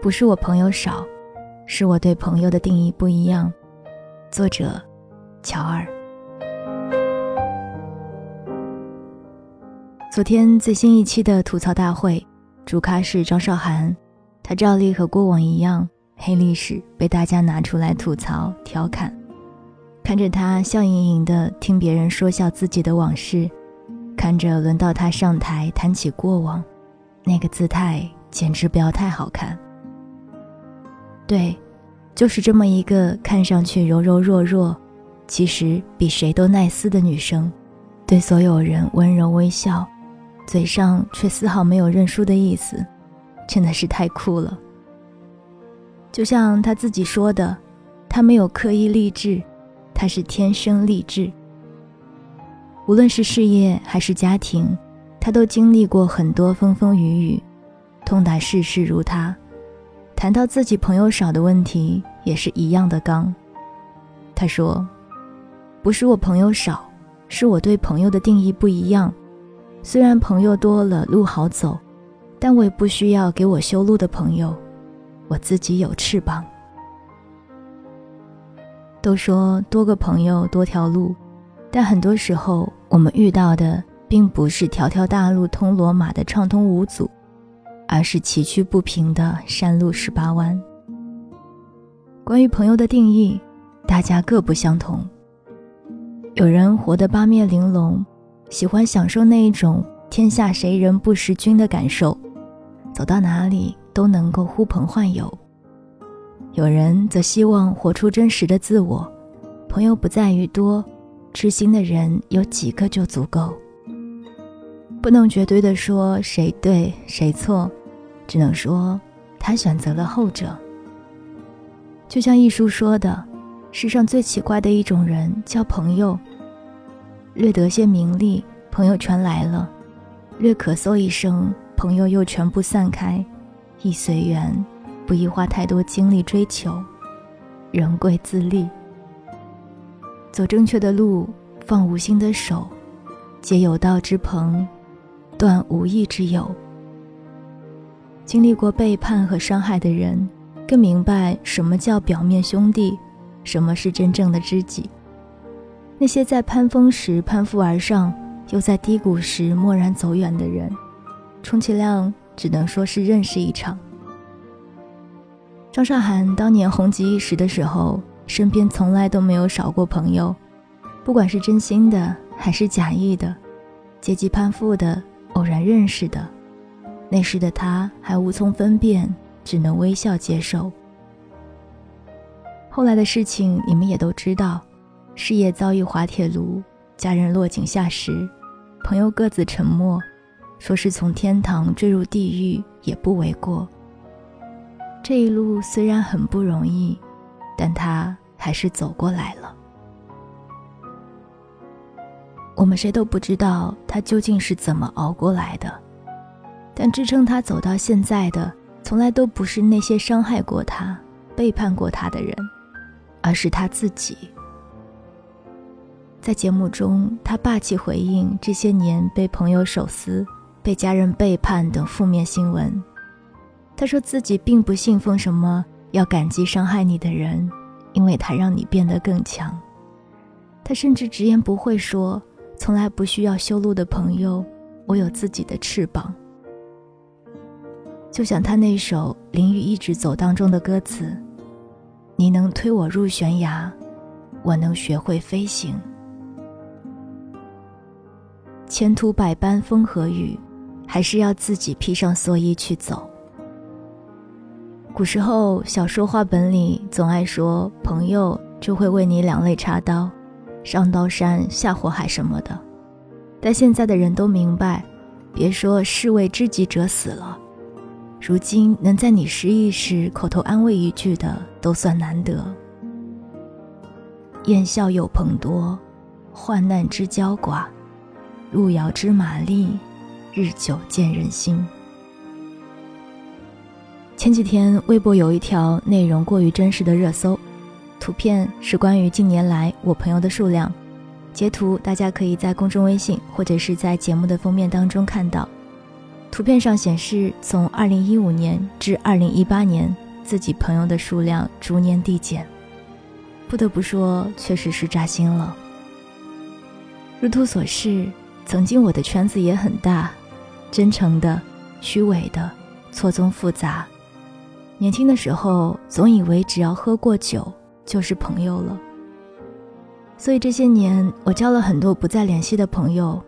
不是我朋友少，是我对朋友的定义不一样。作者：乔尔。昨天最新一期的吐槽大会，主咖是张韶涵，她照例和过往一样，黑历史被大家拿出来吐槽调侃。看着她笑盈盈的听别人说笑自己的往事，看着轮到她上台谈起过往，那个姿态简直不要太好看。对，就是这么一个看上去柔柔弱弱，其实比谁都耐撕的女生，对所有人温柔微笑，嘴上却丝毫没有认输的意思，真的是太酷了。就像她自己说的，她没有刻意励志，她是天生励志。无论是事业还是家庭，她都经历过很多风风雨雨，痛打世事如她。谈到自己朋友少的问题，也是一样的刚。他说：“不是我朋友少，是我对朋友的定义不一样。虽然朋友多了路好走，但我也不需要给我修路的朋友，我自己有翅膀。”都说多个朋友多条路，但很多时候我们遇到的并不是条条大路通罗马的畅通无阻。而是崎岖不平的山路十八弯。关于朋友的定义，大家各不相同。有人活得八面玲珑，喜欢享受那一种天下谁人不识君的感受，走到哪里都能够呼朋唤友。有人则希望活出真实的自我，朋友不在于多，知心的人有几个就足够。不能绝对的说谁对谁错。只能说，他选择了后者。就像一书说的，世上最奇怪的一种人叫朋友。略得些名利，朋友全来了；略咳嗽一声，朋友又全部散开。易随缘，不宜花太多精力追求。人贵自立，走正确的路，放无心的手，结有道之朋，断无义之友。经历过背叛和伤害的人，更明白什么叫表面兄弟，什么是真正的知己。那些在攀峰时攀附而上，又在低谷时蓦然走远的人，充其量只能说是认识一场。张韶涵当年红极一时的时候，身边从来都没有少过朋友，不管是真心的还是假意的，阶级攀附的，偶然认识的。那时的他还无从分辨，只能微笑接受。后来的事情你们也都知道，事业遭遇滑铁卢，家人落井下石，朋友各自沉默，说是从天堂坠入地狱也不为过。这一路虽然很不容易，但他还是走过来了。我们谁都不知道他究竟是怎么熬过来的。但支撑他走到现在的，从来都不是那些伤害过他、背叛过他的人，而是他自己。在节目中，他霸气回应这些年被朋友手撕、被家人背叛等负面新闻。他说自己并不信奉什么要感激伤害你的人，因为他让你变得更强。他甚至直言不讳说：“从来不需要修路的朋友，我有自己的翅膀。”就像他那首《淋雨一直走》当中的歌词：“你能推我入悬崖，我能学会飞行。前途百般风和雨，还是要自己披上蓑衣去走。”古时候小说话本里总爱说朋友就会为你两肋插刀，上刀山下火海什么的，但现在的人都明白，别说士为知己者死了。如今能在你失意时口头安慰一句的，都算难得。燕笑有朋多，患难知交寡。路遥知马力，日久见人心。前几天微博有一条内容过于真实的热搜，图片是关于近年来我朋友的数量。截图大家可以在公众微信或者是在节目的封面当中看到。图片上显示，从2015年至2018年，自己朋友的数量逐年递减。不得不说，确实是扎心了。如图所示。曾经我的圈子也很大，真诚的、虚伪的、错综复杂。年轻的时候总以为只要喝过酒就是朋友了，所以这些年我交了很多不再联系的朋友，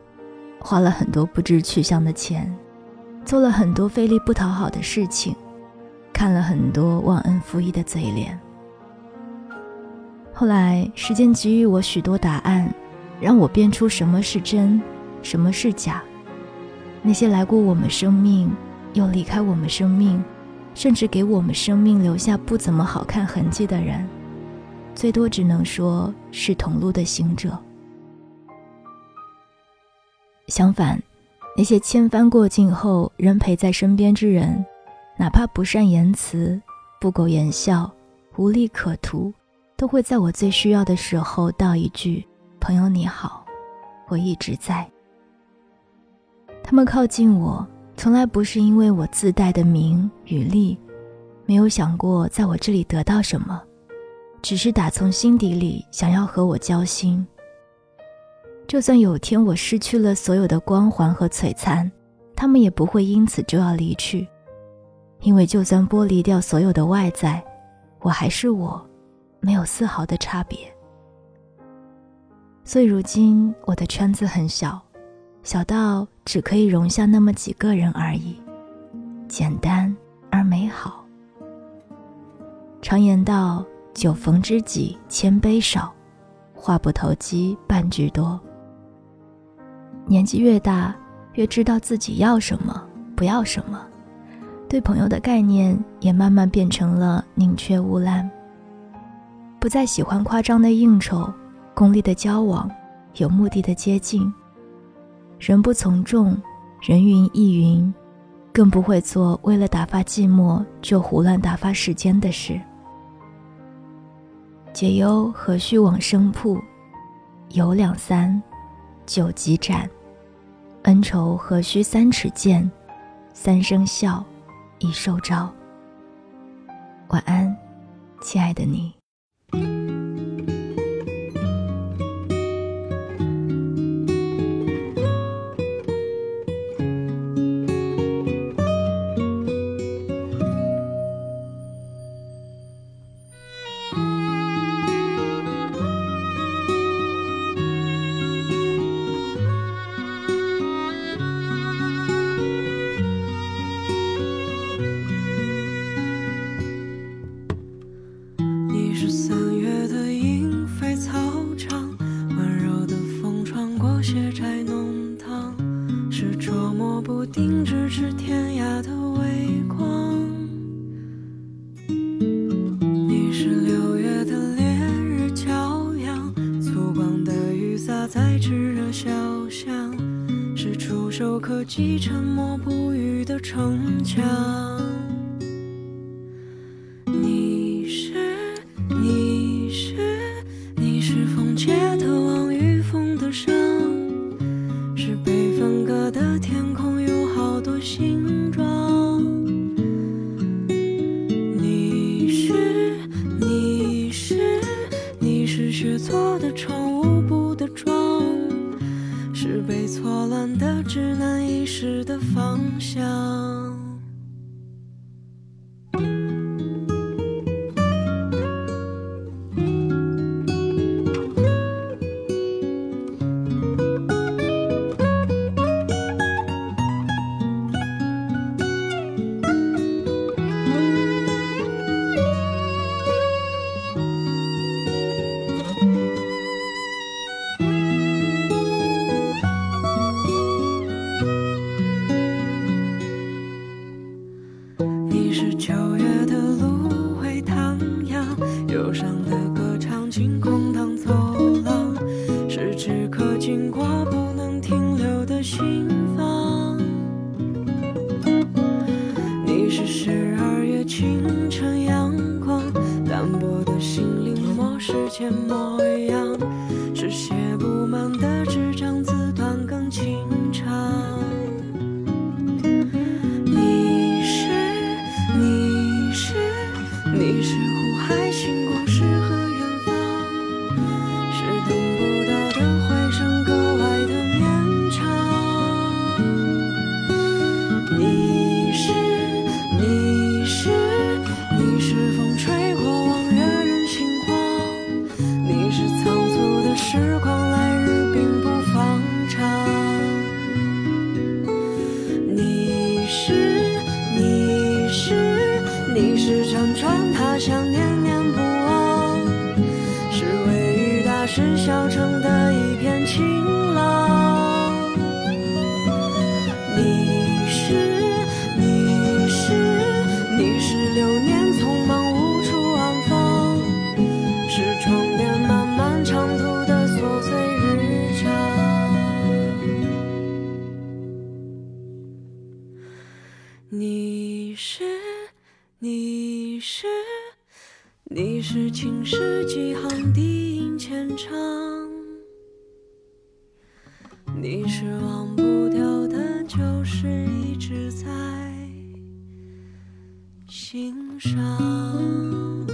花了很多不知去向的钱，做了很多费力不讨好的事情，看了很多忘恩负义的嘴脸。后来时间给予我许多答案，让我辨出什么是真。什么是假？那些来过我们生命，又离开我们生命，甚至给我们生命留下不怎么好看痕迹的人，最多只能说是同路的行者。相反，那些千帆过尽后仍陪在身边之人，哪怕不善言辞、不苟言笑、无利可图，都会在我最需要的时候道一句：“朋友你好，我一直在。”他们靠近我，从来不是因为我自带的名与利，没有想过在我这里得到什么，只是打从心底里想要和我交心。就算有天我失去了所有的光环和璀璨，他们也不会因此就要离去，因为就算剥离掉所有的外在，我还是我，没有丝毫的差别。所以如今我的圈子很小。小到只可以容下那么几个人而已，简单而美好。常言道：“酒逢知己千杯少，话不投机半句多。”年纪越大，越知道自己要什么，不要什么，对朋友的概念也慢慢变成了宁缺毋滥。不再喜欢夸张的应酬，功利的交往，有目的的接近。人不从众，人云亦云，更不会做为了打发寂寞就胡乱打发时间的事。解忧何须往生铺，有两三，酒几盏；恩仇何须三尺剑，三声笑，已受招。晚安，亲爱的你。是三月的莺飞草长，温柔的风穿过斜窄弄堂，是捉摸不定咫尺天涯的微光。你是六月的烈日骄阳，粗犷的雨洒在炽热小巷，是触手可及沉默不语的城墙。是，你是，你是学错的窗，舞步的妆。是被错乱的，指南遗失的方向。忧伤的歌唱进空荡走廊，是只可经过不能停留的心房。你是十二月清晨阳光，淡薄的心灵磨时间模样，是写不满的纸张字短更清。你是，你是青史几行低吟浅唱，你是忘不掉的旧事，一直在心上。